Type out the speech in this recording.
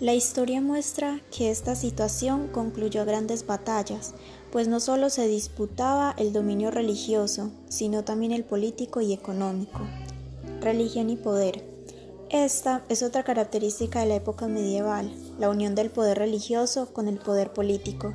La historia muestra que esta situación concluyó grandes batallas, pues no solo se disputaba el dominio religioso, sino también el político y económico. Religión y poder. Esta es otra característica de la época medieval, la unión del poder religioso con el poder político.